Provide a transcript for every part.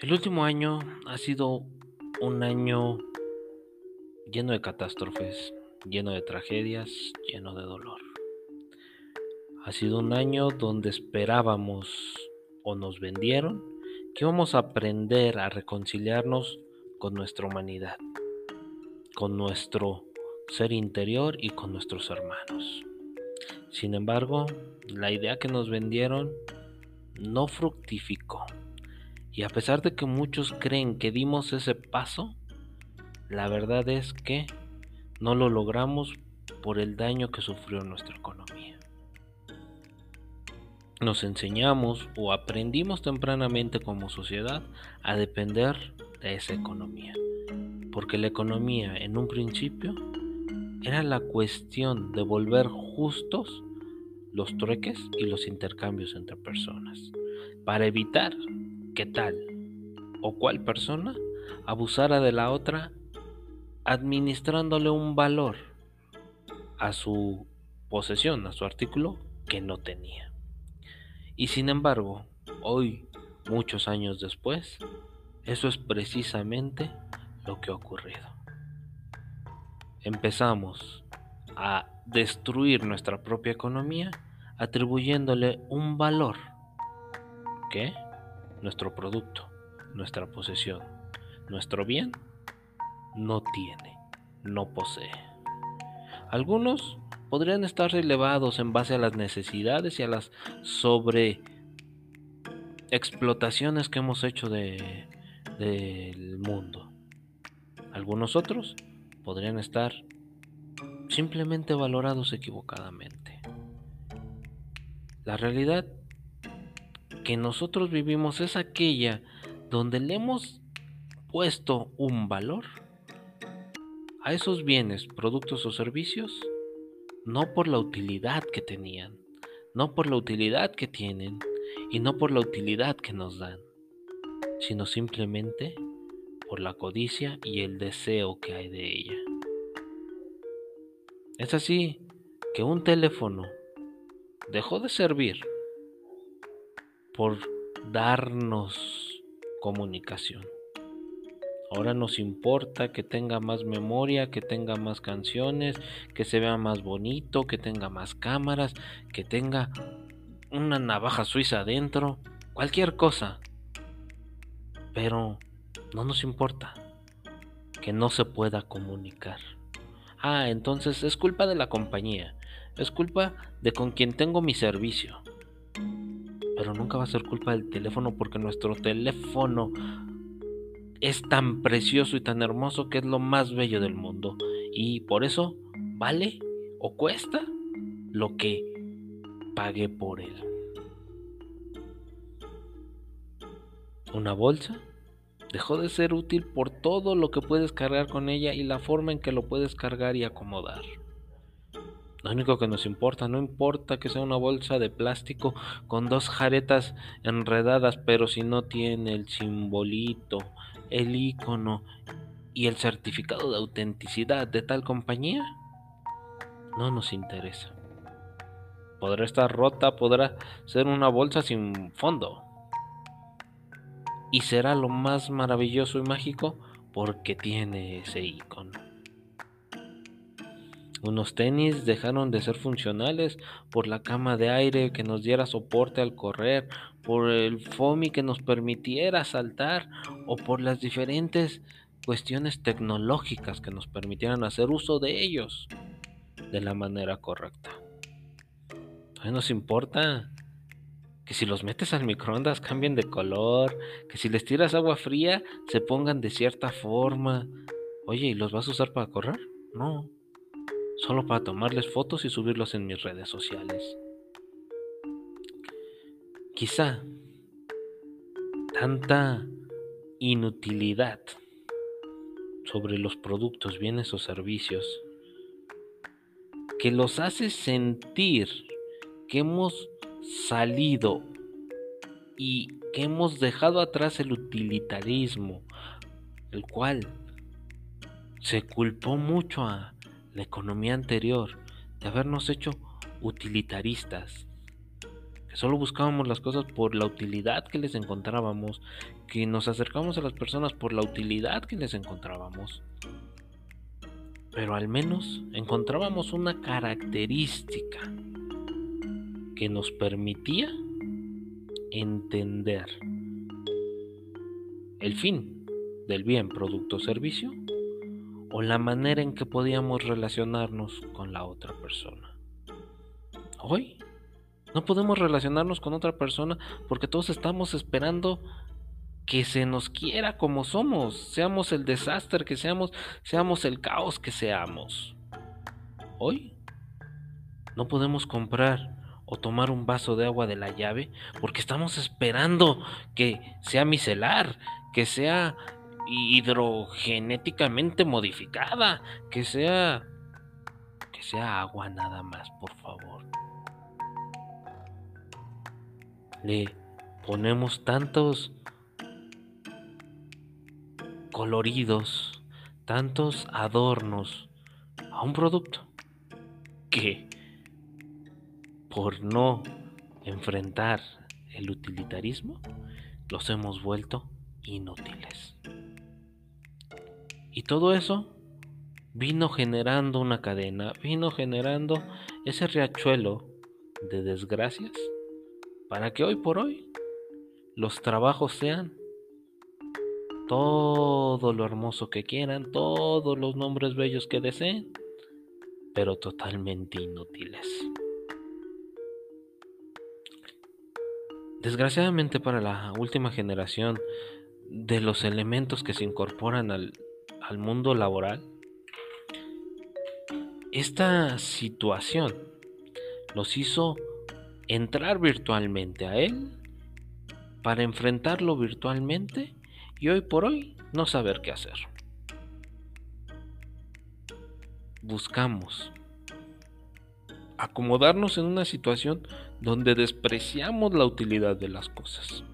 El último año ha sido un año lleno de catástrofes, lleno de tragedias, lleno de dolor. Ha sido un año donde esperábamos o nos vendieron que íbamos a aprender a reconciliarnos con nuestra humanidad, con nuestro ser interior y con nuestros hermanos. Sin embargo, la idea que nos vendieron no fructificó. Y a pesar de que muchos creen que dimos ese paso, la verdad es que no lo logramos por el daño que sufrió nuestra economía. Nos enseñamos o aprendimos tempranamente como sociedad a depender de esa economía, porque la economía en un principio era la cuestión de volver justos los trueques y los intercambios entre personas, para evitar tal o cual persona abusara de la otra administrándole un valor a su posesión, a su artículo que no tenía. Y sin embargo, hoy, muchos años después, eso es precisamente lo que ha ocurrido. Empezamos a destruir nuestra propia economía atribuyéndole un valor que nuestro producto, nuestra posesión, nuestro bien no tiene, no posee. Algunos podrían estar elevados en base a las necesidades y a las sobre explotaciones que hemos hecho de, del mundo. Algunos otros podrían estar simplemente valorados equivocadamente. La realidad que nosotros vivimos es aquella donde le hemos puesto un valor a esos bienes, productos o servicios, no por la utilidad que tenían, no por la utilidad que tienen y no por la utilidad que nos dan, sino simplemente por la codicia y el deseo que hay de ella. Es así que un teléfono dejó de servir por darnos comunicación. Ahora nos importa que tenga más memoria, que tenga más canciones, que se vea más bonito, que tenga más cámaras, que tenga una navaja suiza adentro, cualquier cosa. Pero no nos importa que no se pueda comunicar. Ah, entonces es culpa de la compañía, es culpa de con quien tengo mi servicio. Pero nunca va a ser culpa del teléfono porque nuestro teléfono es tan precioso y tan hermoso que es lo más bello del mundo. Y por eso vale o cuesta lo que pagué por él. Una bolsa dejó de ser útil por todo lo que puedes cargar con ella y la forma en que lo puedes cargar y acomodar. Lo único que nos importa, no importa que sea una bolsa de plástico con dos jaretas enredadas, pero si no tiene el simbolito, el icono y el certificado de autenticidad de tal compañía, no nos interesa. Podrá estar rota, podrá ser una bolsa sin fondo. Y será lo más maravilloso y mágico porque tiene ese icono. Unos tenis dejaron de ser funcionales por la cama de aire que nos diera soporte al correr, por el FOMI que nos permitiera saltar o por las diferentes cuestiones tecnológicas que nos permitieran hacer uso de ellos de la manera correcta. No nos importa que si los metes al microondas cambien de color, que si les tiras agua fría se pongan de cierta forma. Oye, ¿y los vas a usar para correr? No solo para tomarles fotos y subirlos en mis redes sociales. Quizá tanta inutilidad sobre los productos, bienes o servicios que los hace sentir que hemos salido y que hemos dejado atrás el utilitarismo, el cual se culpó mucho a la economía anterior de habernos hecho utilitaristas, que solo buscábamos las cosas por la utilidad que les encontrábamos, que nos acercamos a las personas por la utilidad que les encontrábamos. Pero al menos encontrábamos una característica que nos permitía entender el fin del bien, producto servicio o la manera en que podíamos relacionarnos con la otra persona. Hoy no podemos relacionarnos con otra persona porque todos estamos esperando que se nos quiera como somos, seamos el desastre que seamos, seamos el caos que seamos. Hoy no podemos comprar o tomar un vaso de agua de la llave porque estamos esperando que sea micelar, que sea hidrogenéticamente modificada, que sea que sea agua nada más, por favor. Le ponemos tantos coloridos, tantos adornos a un producto que por no enfrentar el utilitarismo los hemos vuelto inútiles. Y todo eso vino generando una cadena, vino generando ese riachuelo de desgracias para que hoy por hoy los trabajos sean todo lo hermoso que quieran, todos los nombres bellos que deseen, pero totalmente inútiles. Desgraciadamente para la última generación de los elementos que se incorporan al, al mundo laboral, esta situación los hizo entrar virtualmente a él para enfrentarlo virtualmente y hoy por hoy no saber qué hacer. Buscamos acomodarnos en una situación donde despreciamos la utilidad de las cosas,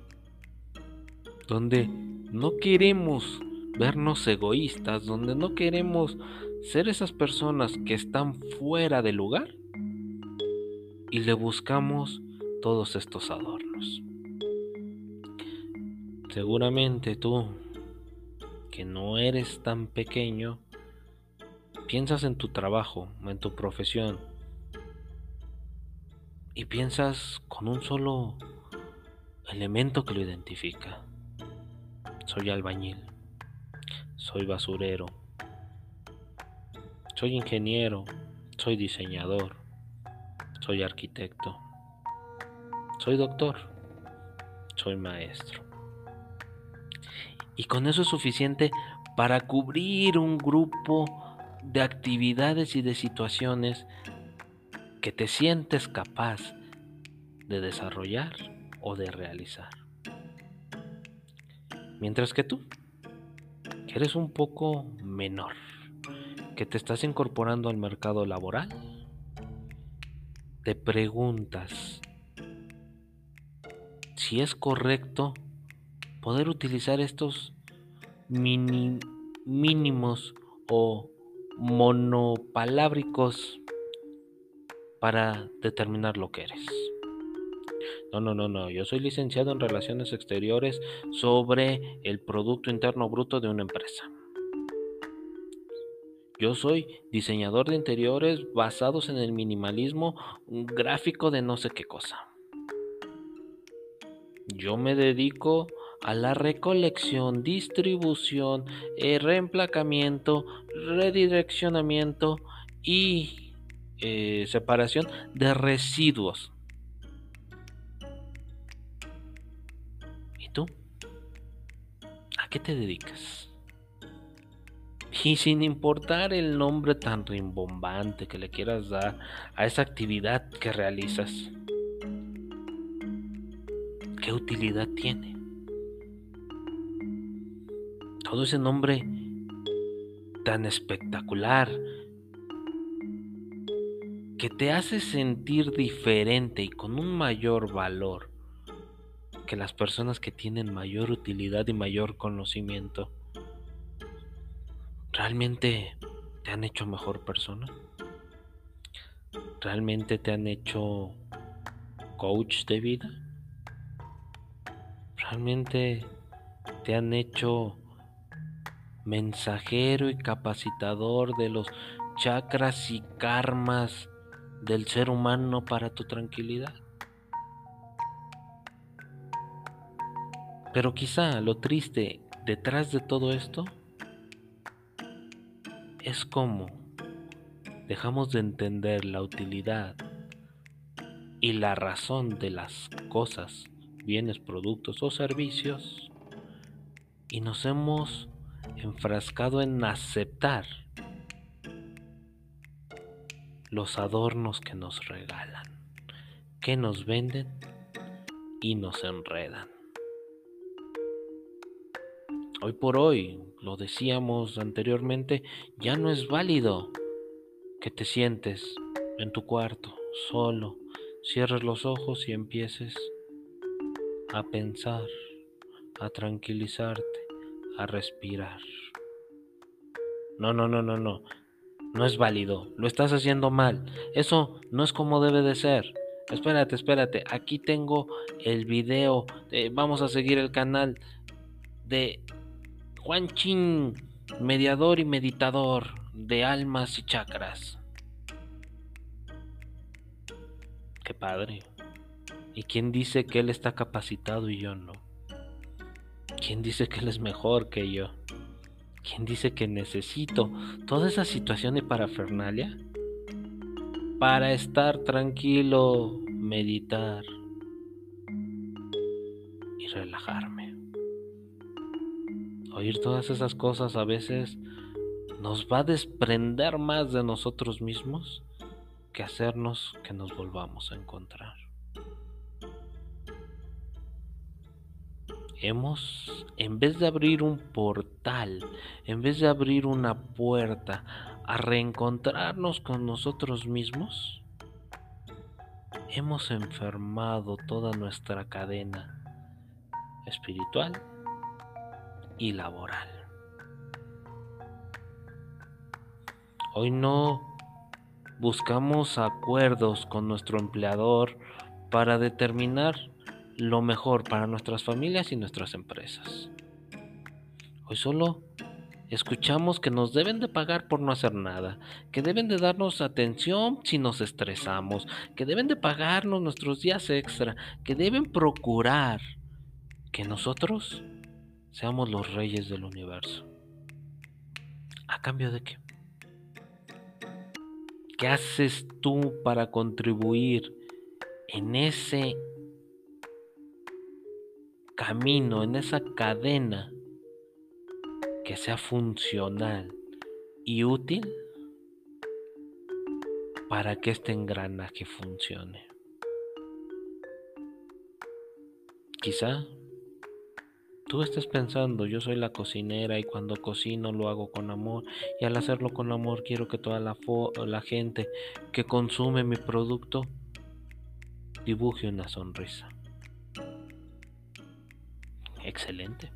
donde no queremos vernos egoístas, donde no queremos ser esas personas que están fuera de lugar y le buscamos todos estos adornos. Seguramente tú, que no eres tan pequeño, piensas en tu trabajo, en tu profesión, y piensas con un solo elemento que lo identifica. Soy albañil soy basurero, soy ingeniero, soy diseñador, soy arquitecto, soy doctor, soy maestro. Y con eso es suficiente para cubrir un grupo de actividades y de situaciones que te sientes capaz de desarrollar o de realizar. Mientras que tú eres un poco menor, que te estás incorporando al mercado laboral, te preguntas si es correcto poder utilizar estos mínimos o monopalábricos para determinar lo que eres. No, no, no, no. Yo soy licenciado en Relaciones Exteriores sobre el Producto Interno Bruto de una empresa. Yo soy diseñador de interiores basados en el minimalismo gráfico de no sé qué cosa. Yo me dedico a la recolección, distribución, eh, reemplacamiento, redireccionamiento y eh, separación de residuos ¿A qué te dedicas? Y sin importar el nombre tan rimbombante que le quieras dar a esa actividad que realizas, ¿qué utilidad tiene? Todo ese nombre tan espectacular que te hace sentir diferente y con un mayor valor que las personas que tienen mayor utilidad y mayor conocimiento realmente te han hecho mejor persona. Realmente te han hecho coach de vida? ¿Realmente te han hecho mensajero y capacitador de los chakras y karmas del ser humano para tu tranquilidad? Pero quizá lo triste detrás de todo esto es como dejamos de entender la utilidad y la razón de las cosas, bienes, productos o servicios y nos hemos enfrascado en aceptar los adornos que nos regalan, que nos venden y nos enredan. Hoy por hoy, lo decíamos anteriormente, ya no es válido que te sientes en tu cuarto solo, cierres los ojos y empieces a pensar, a tranquilizarte, a respirar. No, no, no, no, no. No es válido. Lo estás haciendo mal. Eso no es como debe de ser. Espérate, espérate. Aquí tengo el video. vamos a seguir el canal de Juan Chin, mediador y meditador de almas y chakras. Qué padre. ¿Y quién dice que él está capacitado y yo no? ¿Quién dice que él es mejor que yo? ¿Quién dice que necesito toda esa situación de parafernalia para estar tranquilo, meditar y relajarme? Oír todas esas cosas a veces nos va a desprender más de nosotros mismos que hacernos que nos volvamos a encontrar. Hemos, en vez de abrir un portal, en vez de abrir una puerta a reencontrarnos con nosotros mismos, hemos enfermado toda nuestra cadena espiritual y laboral. Hoy no buscamos acuerdos con nuestro empleador para determinar lo mejor para nuestras familias y nuestras empresas. Hoy solo escuchamos que nos deben de pagar por no hacer nada, que deben de darnos atención si nos estresamos, que deben de pagarnos nuestros días extra, que deben procurar que nosotros seamos los reyes del universo. ¿A cambio de qué? ¿Qué haces tú para contribuir en ese camino, en esa cadena que sea funcional y útil para que este engranaje funcione? Quizá Tú estás pensando, yo soy la cocinera y cuando cocino lo hago con amor y al hacerlo con amor quiero que toda la, la gente que consume mi producto dibuje una sonrisa. Excelente.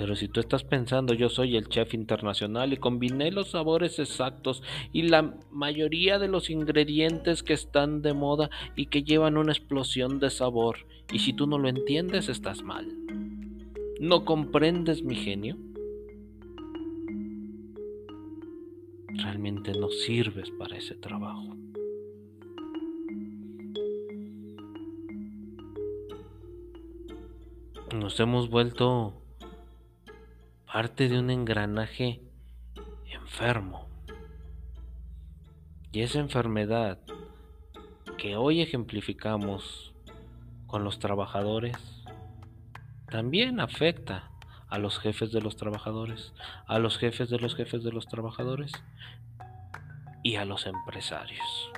Pero si tú estás pensando, yo soy el chef internacional y combiné los sabores exactos y la mayoría de los ingredientes que están de moda y que llevan una explosión de sabor, y si tú no lo entiendes, estás mal. ¿No comprendes mi genio? Realmente no sirves para ese trabajo. Nos hemos vuelto parte de un engranaje enfermo. Y esa enfermedad que hoy ejemplificamos con los trabajadores también afecta a los jefes de los trabajadores, a los jefes de los jefes de los trabajadores y a los empresarios.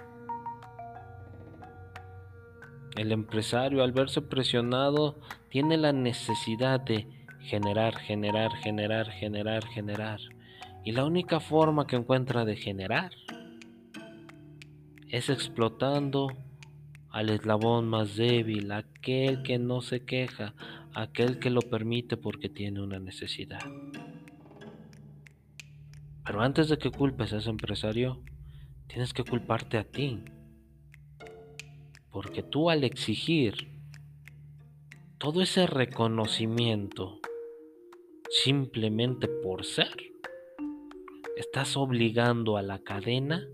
El empresario al verse presionado tiene la necesidad de generar, generar, generar, generar, generar. Y la única forma que encuentra de generar es explotando al eslabón más débil, aquel que no se queja, aquel que lo permite porque tiene una necesidad. Pero antes de que culpes a ese empresario, tienes que culparte a ti. Porque tú al exigir todo ese reconocimiento simplemente por ser, estás obligando a la cadena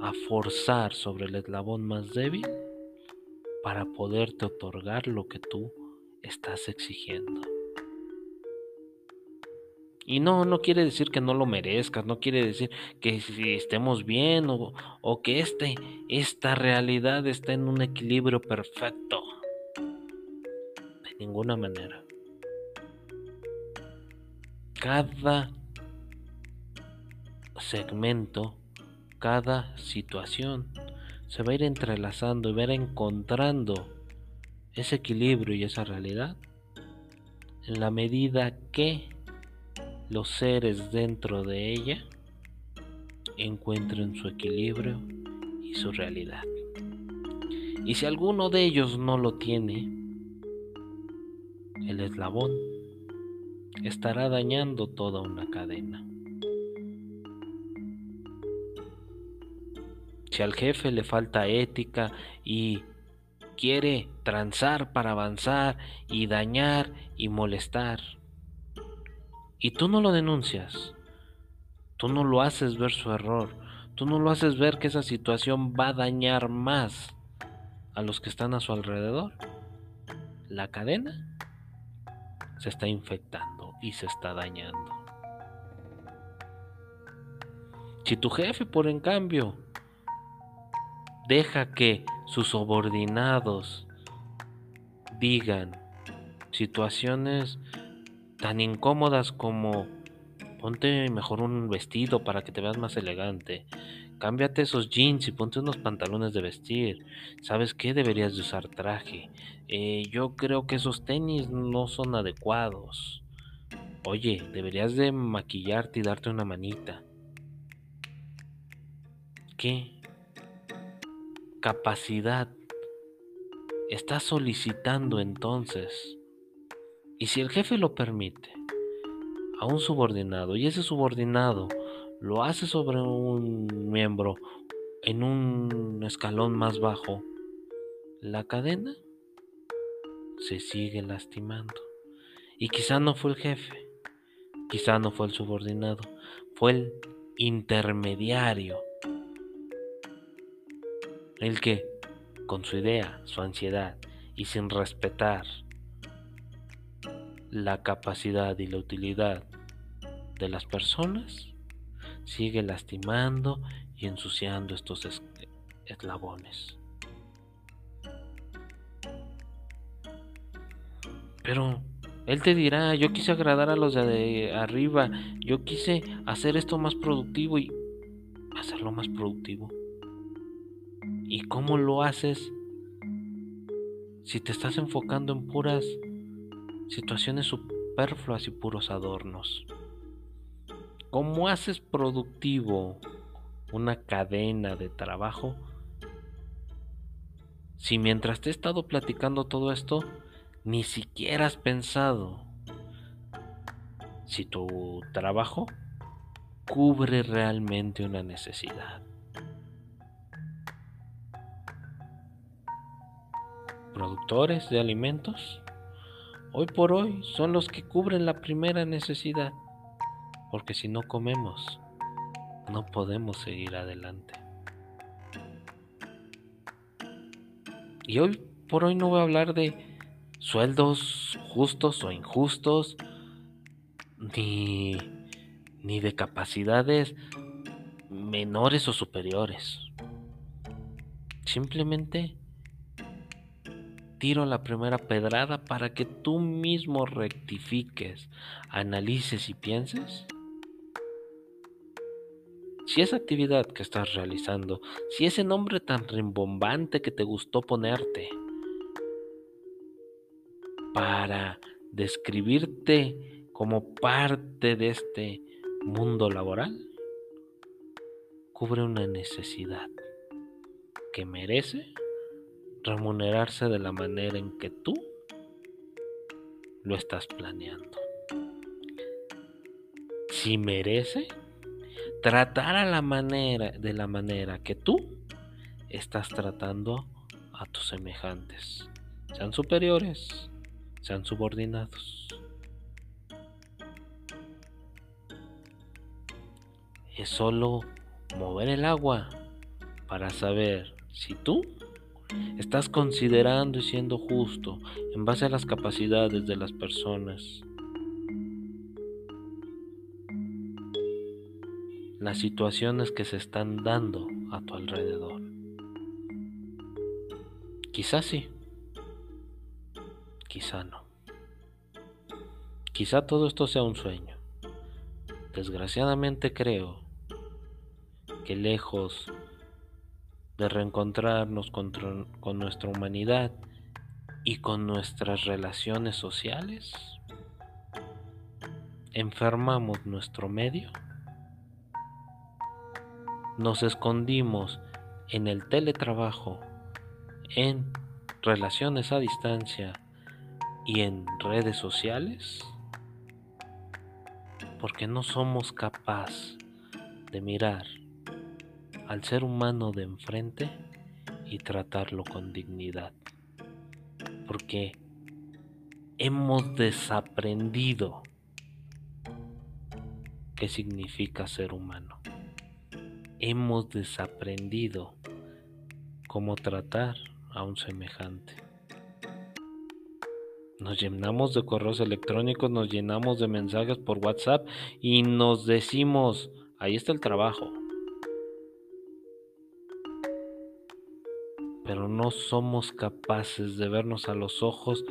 a forzar sobre el eslabón más débil para poderte otorgar lo que tú estás exigiendo. Y no, no quiere decir que no lo merezcas, no quiere decir que si estemos bien o, o que este, esta realidad está en un equilibrio perfecto. De ninguna manera. Cada segmento, cada situación se va a ir entrelazando y va a ir encontrando ese equilibrio y esa realidad en la medida que los seres dentro de ella encuentren su equilibrio y su realidad. Y si alguno de ellos no lo tiene, el eslabón estará dañando toda una cadena. Si al jefe le falta ética y quiere transar para avanzar y dañar y molestar, y tú no lo denuncias, tú no lo haces ver su error, tú no lo haces ver que esa situación va a dañar más a los que están a su alrededor, la cadena se está infectando y se está dañando. Si tu jefe, por en cambio, deja que sus subordinados digan situaciones tan incómodas como ponte mejor un vestido para que te veas más elegante. Cámbiate esos jeans y ponte unos pantalones de vestir. ¿Sabes qué? Deberías de usar traje. Eh, yo creo que esos tenis no son adecuados. Oye, deberías de maquillarte y darte una manita. ¿Qué? Capacidad. Estás solicitando entonces y si el jefe lo permite a un subordinado y ese subordinado lo hace sobre un miembro en un escalón más bajo, la cadena se sigue lastimando. Y quizá no fue el jefe, quizá no fue el subordinado, fue el intermediario. El que, con su idea, su ansiedad y sin respetar la capacidad y la utilidad de las personas, sigue lastimando y ensuciando estos eslabones. Pero él te dirá, yo quise agradar a los de arriba, yo quise hacer esto más productivo y hacerlo más productivo. ¿Y cómo lo haces si te estás enfocando en puras situaciones superfluas y puros adornos. ¿Cómo haces productivo una cadena de trabajo si mientras te he estado platicando todo esto, ni siquiera has pensado si tu trabajo cubre realmente una necesidad? Productores de alimentos hoy por hoy son los que cubren la primera necesidad, porque si no comemos, no podemos seguir adelante. Y hoy por hoy no voy a hablar de sueldos justos o injustos, ni, ni de capacidades menores o superiores. Simplemente tiro la primera pedrada para que tú mismo rectifiques, analices y pienses? Si esa actividad que estás realizando, si ese nombre tan rimbombante que te gustó ponerte, para describirte como parte de este mundo laboral, cubre una necesidad que merece remunerarse de la manera en que tú lo estás planeando. Si merece tratar a la manera de la manera que tú estás tratando a tus semejantes, sean superiores, sean subordinados. Es solo mover el agua para saber si tú estás considerando y siendo justo en base a las capacidades de las personas. Las situaciones que se están dando a tu alrededor. Quizás sí, quizá no. Quizá todo esto sea un sueño. Desgraciadamente creo que lejos de reencontrarnos con, con, nuestra humanidad y con nuestras relaciones sociales, enfermamos nuestro medio, nos escondimos en el teletrabajo en relaciones a distancia y en redes sociales? Porque no somos capaces de mirar al ser humano de enfrente y tratarlo con dignidad. Porque hemos desaprendido qué significa ser humano. Hemos desaprendido cómo tratar a un semejante. Nos llenamos de correos electrónicos, nos llenamos de mensajes por WhatsApp y nos decimos, ahí está el trabajo. Pero no somos capaces de vernos a los ojos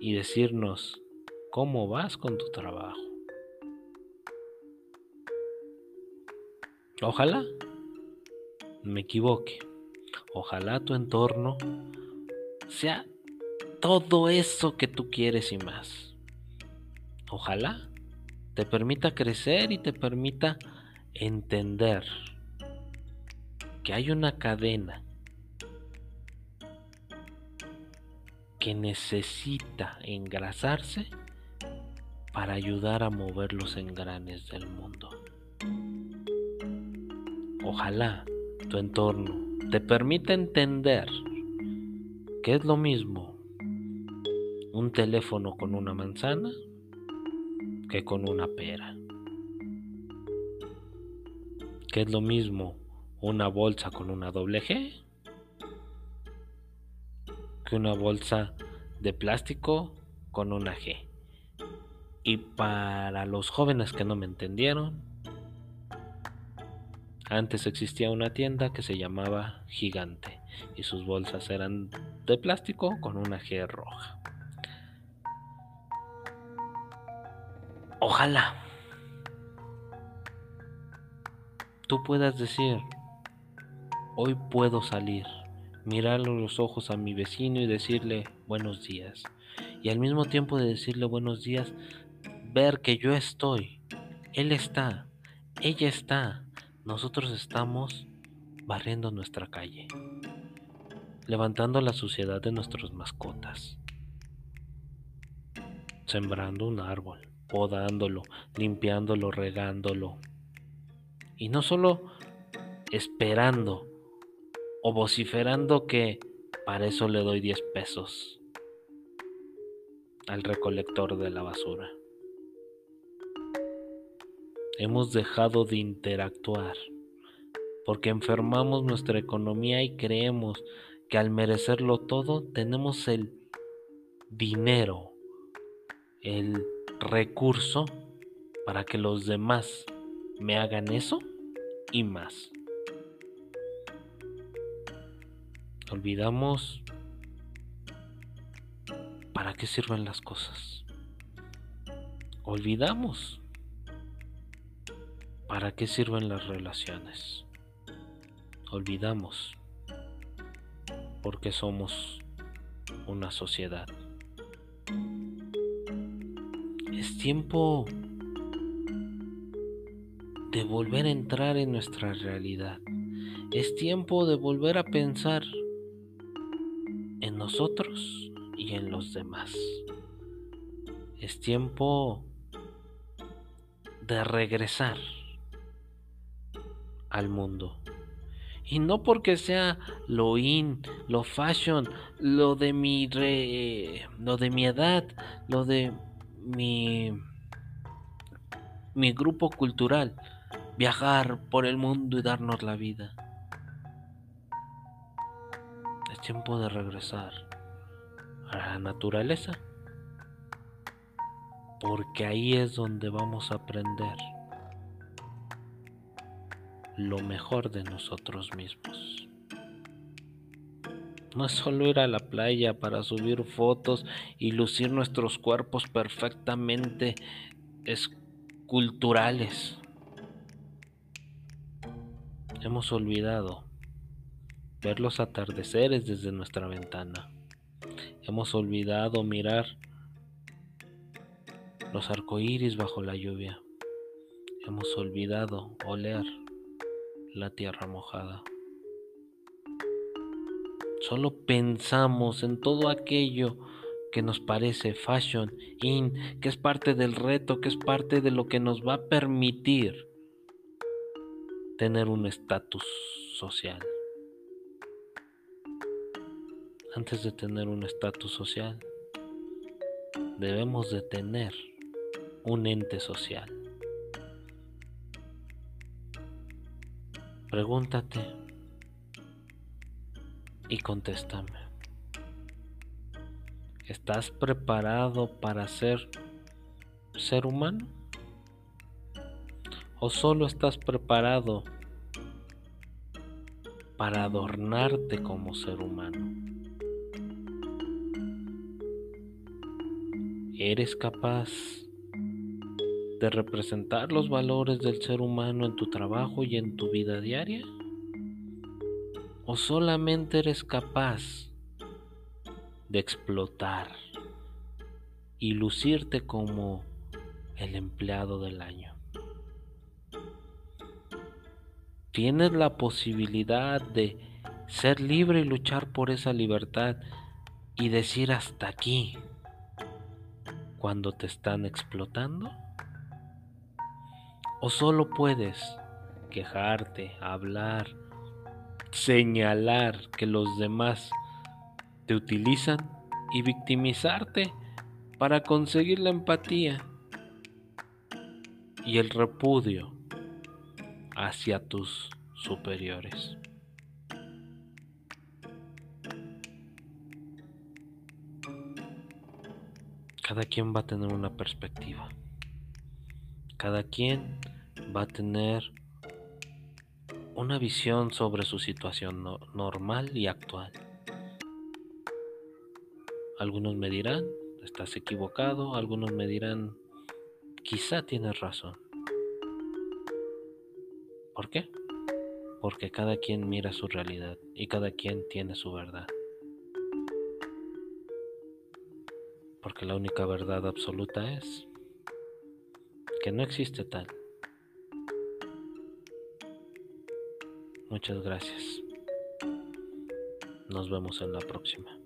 y decirnos, ¿cómo vas con tu trabajo? Ojalá me equivoque. Ojalá tu entorno sea todo eso que tú quieres y más. Ojalá te permita crecer y te permita entender que hay una cadena que necesita engrasarse para ayudar a mover los engranes del mundo. Ojalá tu entorno te permite entender que es lo mismo un teléfono con una manzana que con una pera. Que es lo mismo una bolsa con una doble G que una bolsa de plástico con una G. Y para los jóvenes que no me entendieron, antes existía una tienda que se llamaba Gigante y sus bolsas eran de plástico con una G roja. Ojalá tú puedas decir, hoy puedo salir, mirarle los ojos a mi vecino y decirle buenos días. Y al mismo tiempo de decirle buenos días, ver que yo estoy, él está, ella está, nosotros estamos barriendo nuestra calle, levantando la suciedad de nuestras mascotas, sembrando un árbol, podándolo, limpiándolo, regándolo. Y no solo esperando o vociferando que para eso le doy 10 pesos al recolector de la basura. Hemos dejado de interactuar porque enfermamos nuestra economía y creemos que al merecerlo todo tenemos el dinero, el recurso para que los demás me hagan eso y más. Olvidamos para qué sirven las cosas. Olvidamos ¿Para qué sirven las relaciones? Olvidamos porque somos una sociedad. Es tiempo de volver a entrar en nuestra realidad. Es tiempo de volver a pensar en nosotros y en los demás. Es tiempo de regresar al mundo Y no porque sea lo in, lo fashion, lo de mi re, lo de mi edad, lo de mi mi grupo cultural, viajar por el mundo y darnos la vida. Es tiempo de regresar a la naturaleza, porque ahí es donde vamos a aprender lo mejor de nosotros mismos. No es solo ir a la playa para subir fotos y lucir nuestros cuerpos perfectamente esculturales. Hemos olvidado ver los atardeceres desde nuestra ventana. Hemos olvidado mirar los arcoíris bajo la lluvia. Hemos olvidado oler la tierra mojada. Solo pensamos en todo aquello que nos parece fashion, in, que es parte del reto, que es parte de lo que nos va a permitir tener un estatus social. Antes de tener un estatus social, debemos de tener un ente social. Pregúntate y contéstame. ¿Estás preparado para ser ser humano? ¿O solo estás preparado para adornarte como ser humano? ¿Eres capaz de representar los valores del ser humano en tu trabajo y en tu vida diaria? ¿O solamente eres capaz de explotar y lucirte como el empleado del año? Tienes la posibilidad de ser libre y luchar por esa libertad y decir hasta aquí cuando te están explotando? ¿O solo puedes quejarte, hablar, señalar que los demás te utilizan y victimizarte para conseguir la empatía y el repudio hacia tus superiores? Cada quien va a tener una perspectiva. Cada quien va a tener una visión sobre su situación normal y actual. Algunos me dirán, estás equivocado, algunos me dirán, quizá tienes razón. ¿Por qué? Porque cada quien mira su realidad y cada quien tiene su verdad. Porque la única verdad absoluta es que no existe tal. Muchas gracias. Nos vemos en la próxima.